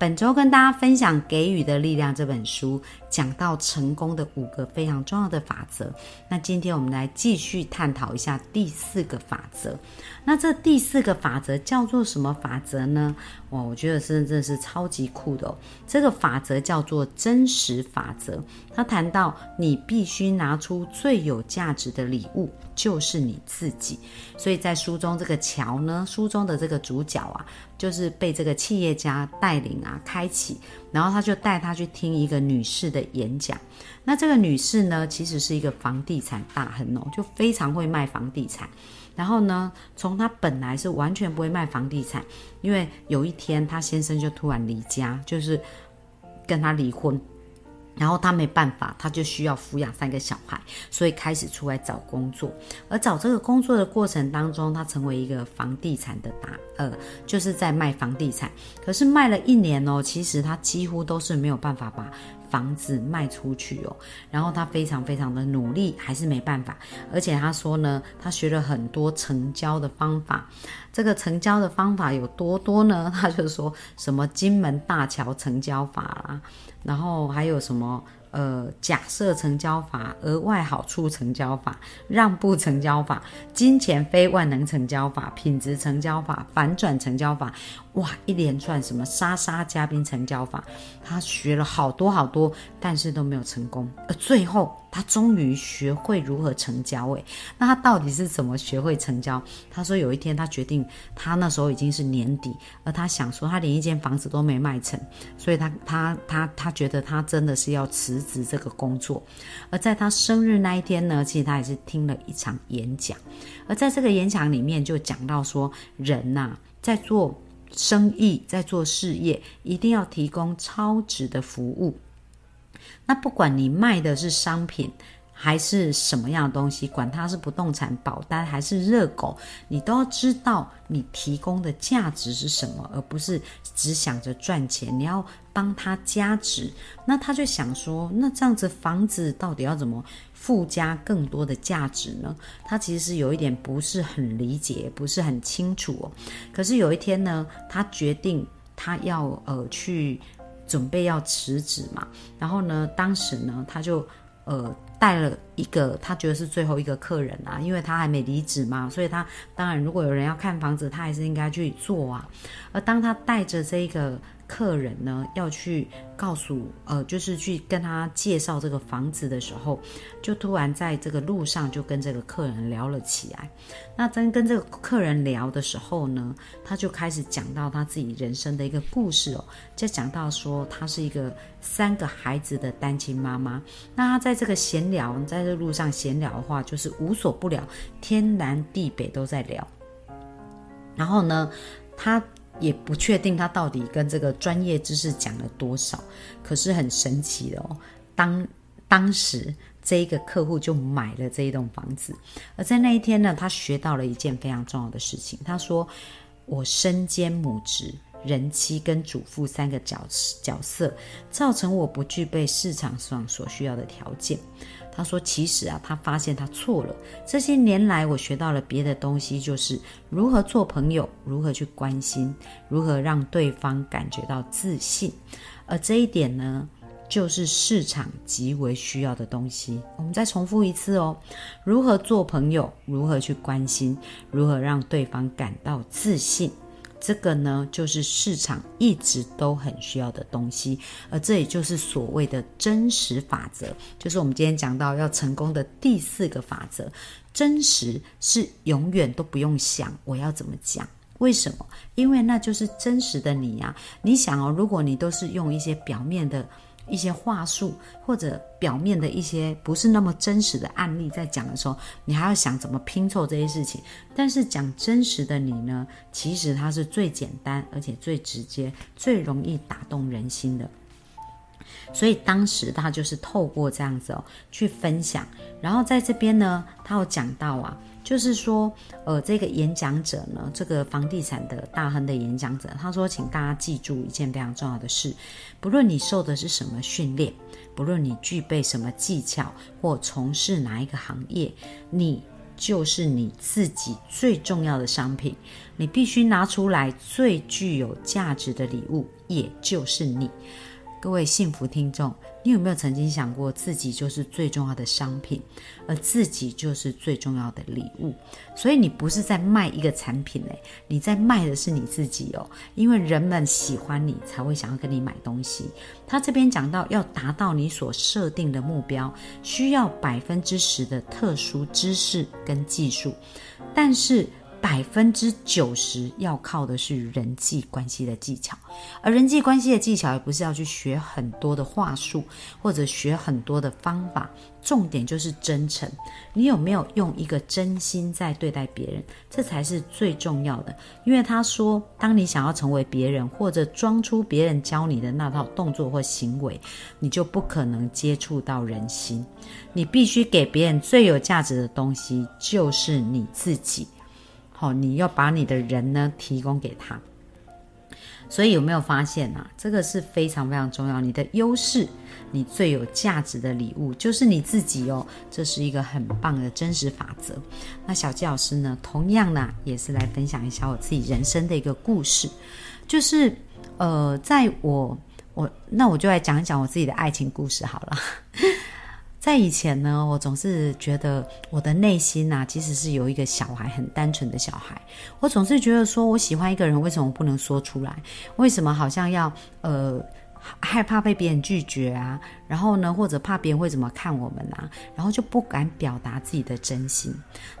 本周跟大家分享《给予的力量》这本书，讲到成功的五个非常重要的法则。那今天我们来继续探讨一下第四个法则。那这第四个法则叫做什么法则呢？哇，我觉得真的真的是超级酷的哦！这个法则叫做真实法则。他谈到你必须拿出最有价值的礼物，就是你自己。所以在书中这个乔呢，书中的这个主角啊，就是被这个企业家带领啊，开启，然后他就带他去听一个女士的演讲。那这个女士呢，其实是一个房地产大亨哦，就非常会卖房地产。然后呢，从她本来是完全不会卖房地产，因为有一天她先生就突然离家，就是跟她离婚。然后他没办法，他就需要抚养三个小孩，所以开始出来找工作。而找这个工作的过程当中，他成为一个房地产的大呃，就是在卖房地产。可是卖了一年哦，其实他几乎都是没有办法把房子卖出去哦。然后他非常非常的努力，还是没办法。而且他说呢，他学了很多成交的方法。这个成交的方法有多多呢？他就说什么金门大桥成交法啦。然后还有什么？呃，假设成交法、额外好处成交法、让步成交法、金钱非万能成交法、品质成交法、反转成交法，哇，一连串什么莎莎嘉宾成交法，他学了好多好多，但是都没有成功。而最后，他终于学会如何成交。诶，那他到底是怎么学会成交？他说有一天他决定，他那时候已经是年底，而他想说他连一间房子都没卖成，所以他他他他觉得他真的是要辞。职这个工作，而在他生日那一天呢，其实他也是听了一场演讲，而在这个演讲里面就讲到说，人呐在做生意，在做事业，一定要提供超值的服务。那不管你卖的是商品。还是什么样的东西，管它是不动产保单还是热狗，你都要知道你提供的价值是什么，而不是只想着赚钱。你要帮他加值，那他就想说，那这样子房子到底要怎么附加更多的价值呢？他其实是有一点不是很理解，不是很清楚哦。可是有一天呢，他决定他要呃去准备要辞职嘛，然后呢，当时呢，他就呃。带了一个，他觉得是最后一个客人啊，因为他还没离职嘛，所以他当然如果有人要看房子，他还是应该去做啊。而当他带着这一个。客人呢要去告诉呃，就是去跟他介绍这个房子的时候，就突然在这个路上就跟这个客人聊了起来。那真跟这个客人聊的时候呢，他就开始讲到他自己人生的一个故事哦，就讲到说他是一个三个孩子的单亲妈妈。那他在这个闲聊，在这路上闲聊的话，就是无所不聊，天南地北都在聊。然后呢，他。也不确定他到底跟这个专业知识讲了多少，可是很神奇的哦。当当时这一个客户就买了这一栋房子，而在那一天呢，他学到了一件非常重要的事情。他说：“我身兼母职、人妻跟主妇三个角角色，造成我不具备市场上所需要的条件。”他说：“其实啊，他发现他错了。这些年来，我学到了别的东西，就是如何做朋友，如何去关心，如何让对方感觉到自信。而这一点呢，就是市场极为需要的东西。我们再重复一次哦：如何做朋友，如何去关心，如何让对方感到自信。”这个呢，就是市场一直都很需要的东西，而这也就是所谓的真实法则，就是我们今天讲到要成功的第四个法则。真实是永远都不用想我要怎么讲，为什么？因为那就是真实的你呀。你想哦，如果你都是用一些表面的。一些话术或者表面的一些不是那么真实的案例，在讲的时候，你还要想怎么拼凑这些事情。但是讲真实的你呢，其实它是最简单，而且最直接，最容易打动人心的。所以当时他就是透过这样子哦去分享，然后在这边呢，他有讲到啊，就是说，呃，这个演讲者呢，这个房地产的大亨的演讲者，他说，请大家记住一件非常重要的事，不论你受的是什么训练，不论你具备什么技巧或从事哪一个行业，你就是你自己最重要的商品，你必须拿出来最具有价值的礼物，也就是你。各位幸福听众，你有没有曾经想过，自己就是最重要的商品，而自己就是最重要的礼物？所以你不是在卖一个产品嘞，你在卖的是你自己哦。因为人们喜欢你，才会想要跟你买东西。他这边讲到，要达到你所设定的目标，需要百分之十的特殊知识跟技术，但是。百分之九十要靠的是人际关系的技巧，而人际关系的技巧也不是要去学很多的话术或者学很多的方法，重点就是真诚。你有没有用一个真心在对待别人，这才是最重要的。因为他说，当你想要成为别人或者装出别人教你的那套动作或行为，你就不可能接触到人心。你必须给别人最有价值的东西，就是你自己。好，你要把你的人呢提供给他，所以有没有发现啊？这个是非常非常重要。你的优势，你最有价值的礼物就是你自己哦。这是一个很棒的真实法则。那小纪老师呢，同样呢也是来分享一下我自己人生的一个故事，就是呃，在我我那我就来讲一讲我自己的爱情故事好了。在以前呢，我总是觉得我的内心呐，其实是有一个小孩，很单纯的小孩。我总是觉得说，我喜欢一个人，为什么不能说出来？为什么好像要呃？害怕被别人拒绝啊，然后呢，或者怕别人会怎么看我们啊，然后就不敢表达自己的真心。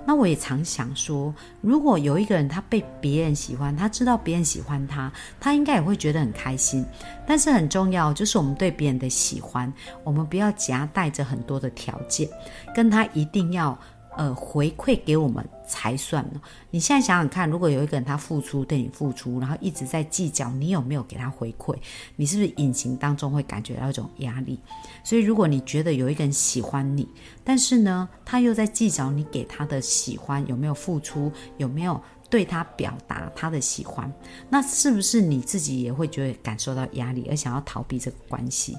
那我也常想说，如果有一个人他被别人喜欢，他知道别人喜欢他，他应该也会觉得很开心。但是很重要就是我们对别人的喜欢，我们不要夹带着很多的条件，跟他一定要。呃，回馈给我们才算呢。你现在想想看，如果有一个人他付出对你付出，然后一直在计较你有没有给他回馈，你是不是隐形当中会感觉到一种压力？所以，如果你觉得有一个人喜欢你，但是呢，他又在计较你给他的喜欢有没有付出，有没有？对他表达他的喜欢，那是不是你自己也会觉得感受到压力，而想要逃避这个关系？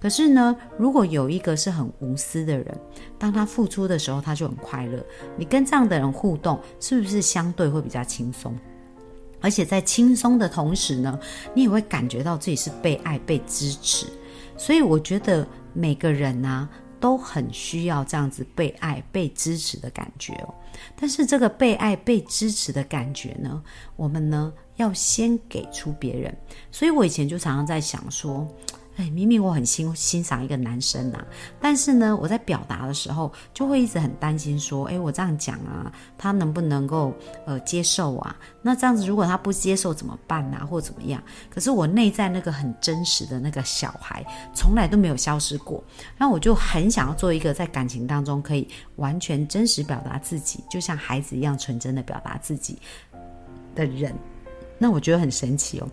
可是呢，如果有一个是很无私的人，当他付出的时候，他就很快乐。你跟这样的人互动，是不是相对会比较轻松？而且在轻松的同时呢，你也会感觉到自己是被爱、被支持。所以我觉得每个人呢。都很需要这样子被爱、被支持的感觉哦。但是这个被爱、被支持的感觉呢，我们呢要先给出别人。所以我以前就常常在想说。哎，明明我很欣欣赏一个男生呐，但是呢，我在表达的时候就会一直很担心，说，哎，我这样讲啊，他能不能够呃接受啊？那这样子如果他不接受怎么办啊？或怎么样？可是我内在那个很真实的那个小孩，从来都没有消失过。那我就很想要做一个在感情当中可以完全真实表达自己，就像孩子一样纯真的表达自己的人。那我觉得很神奇哦。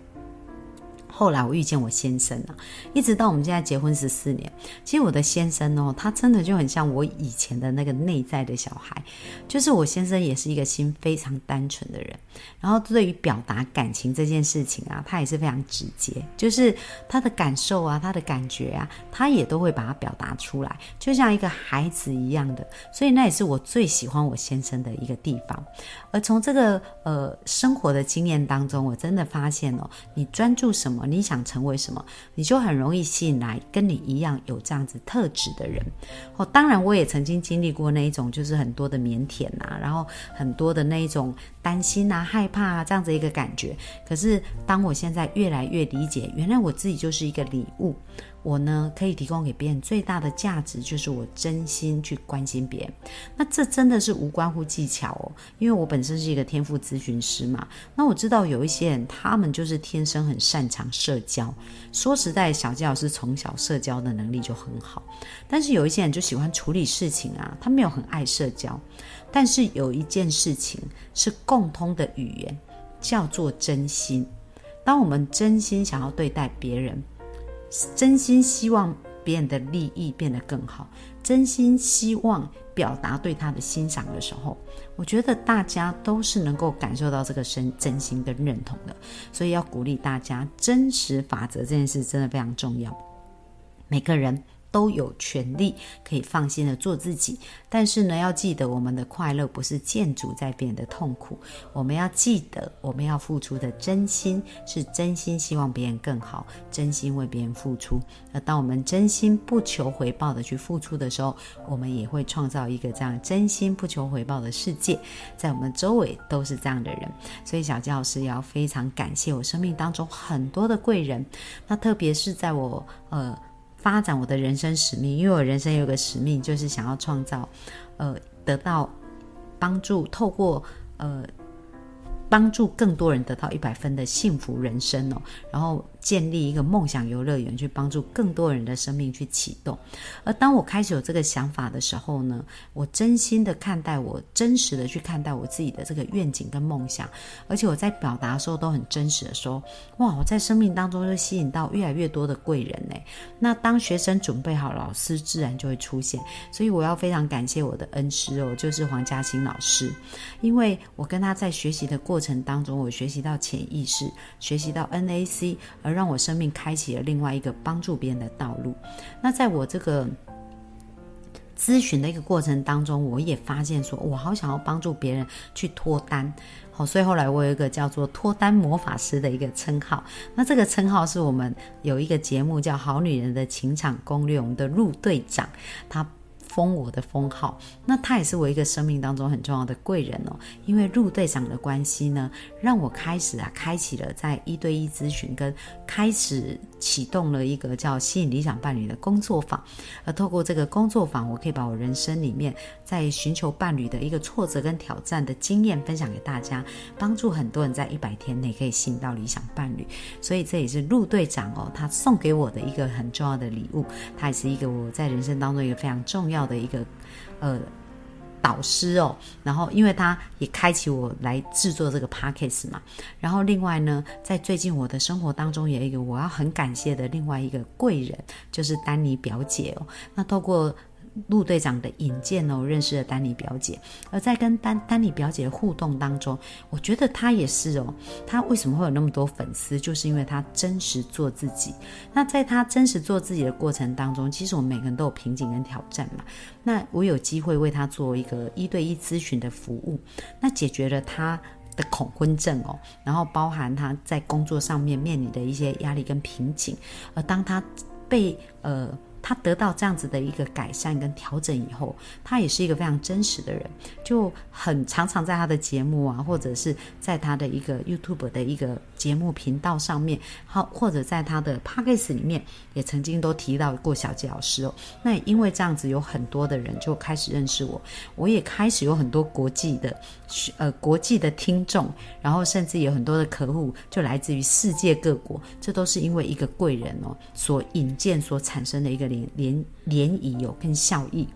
后来我遇见我先生了，一直到我们现在结婚十四年。其实我的先生哦，他真的就很像我以前的那个内在的小孩，就是我先生也是一个心非常单纯的人。然后对于表达感情这件事情啊，他也是非常直接，就是他的感受啊，他的感觉啊，他也都会把它表达出来，就像一个孩子一样的。所以那也是我最喜欢我先生的一个地方。而从这个呃生活的经验当中，我真的发现哦，你专注什么？你想成为什么，你就很容易吸引来跟你一样有这样子特质的人。哦，当然我也曾经经历过那一种，就是很多的腼腆啊，然后很多的那一种担心啊、害怕啊这样子一个感觉。可是当我现在越来越理解，原来我自己就是一个礼物。我呢，可以提供给别人最大的价值，就是我真心去关心别人。那这真的是无关乎技巧哦，因为我本身是一个天赋咨询师嘛。那我知道有一些人，他们就是天生很擅长社交。说实在，小纪老师从小社交的能力就很好。但是有一些人就喜欢处理事情啊，他没有很爱社交。但是有一件事情是共通的语言，叫做真心。当我们真心想要对待别人。真心希望别人的利益变得更好，真心希望表达对他的欣赏的时候，我觉得大家都是能够感受到这个真真心跟认同的。所以要鼓励大家，真实法则这件事真的非常重要，每个人。都有权利可以放心的做自己，但是呢，要记得我们的快乐不是建筑在别人的痛苦。我们要记得，我们要付出的真心是真心希望别人更好，真心为别人付出。那当我们真心不求回报的去付出的时候，我们也会创造一个这样真心不求回报的世界，在我们周围都是这样的人。所以小教师也要非常感谢我生命当中很多的贵人，那特别是在我呃。发展我的人生使命，因为我人生有个使命，就是想要创造，呃，得到帮助，透过呃，帮助更多人得到一百分的幸福人生哦，然后。建立一个梦想游乐园，去帮助更多人的生命去启动。而当我开始有这个想法的时候呢，我真心的看待，我真实的去看待我自己的这个愿景跟梦想，而且我在表达的时候都很真实的说：哇，我在生命当中就吸引到越来越多的贵人呢。那当学生准备好，老师自然就会出现。所以我要非常感谢我的恩师哦，就是黄嘉欣老师，因为我跟他在学习的过程当中，我学习到潜意识，学习到 NAC，而让我生命开启了另外一个帮助别人的道路。那在我这个咨询的一个过程当中，我也发现说，我好想要帮助别人去脱单。好，所以后来我有一个叫做脱单魔法师的一个称号。那这个称号是我们有一个节目叫《好女人的情场攻略》，我们的陆队长他。封我的封号，那他也是我一个生命当中很重要的贵人哦。因为陆队长的关系呢，让我开始啊，开启了在一对一咨询，跟开始启动了一个叫吸引理想伴侣的工作坊。而透过这个工作坊，我可以把我人生里面在寻求伴侣的一个挫折跟挑战的经验分享给大家，帮助很多人在一百天内可以吸引到理想伴侣。所以这也是陆队长哦，他送给我的一个很重要的礼物。他也是一个我在人生当中一个非常重要。的一个呃导师哦，然后因为他也开启我来制作这个 p a c k a g e 嘛，然后另外呢，在最近我的生活当中，有一个我要很感谢的另外一个贵人，就是丹尼表姐哦，那透过。陆队长的引荐哦，认识了丹尼表姐，而在跟丹丹尼表姐的互动当中，我觉得她也是哦。她为什么会有那么多粉丝？就是因为她真实做自己。那在她真实做自己的过程当中，其实我们每个人都有瓶颈跟挑战嘛。那我有机会为她做一个一对一咨询的服务，那解决了她的恐婚症哦，然后包含她在工作上面面临的一些压力跟瓶颈，而当她被呃。他得到这样子的一个改善跟调整以后，他也是一个非常真实的人，就很常常在他的节目啊，或者是在他的一个 YouTube 的一个节目频道上面，好，或者在他的 p o c a s t 里面，也曾经都提到过小杰老师哦。那因为这样子，有很多的人就开始认识我，我也开始有很多国际的呃国际的听众，然后甚至有很多的客户就来自于世界各国，这都是因为一个贵人哦所引荐所产生的一个。涟涟漪有跟效益，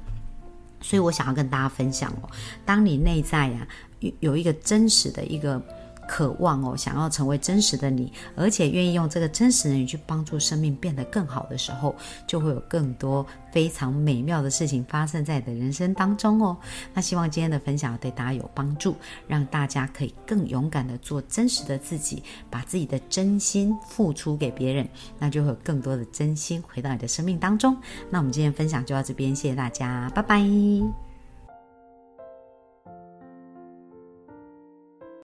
所以我想要跟大家分享哦。当你内在呀有有一个真实的一个。渴望哦，想要成为真实的你，而且愿意用这个真实的你去帮助生命变得更好的时候，就会有更多非常美妙的事情发生在你的人生当中哦。那希望今天的分享对大家有帮助，让大家可以更勇敢的做真实的自己，把自己的真心付出给别人，那就会有更多的真心回到你的生命当中。那我们今天分享就到这边，谢谢大家，拜拜。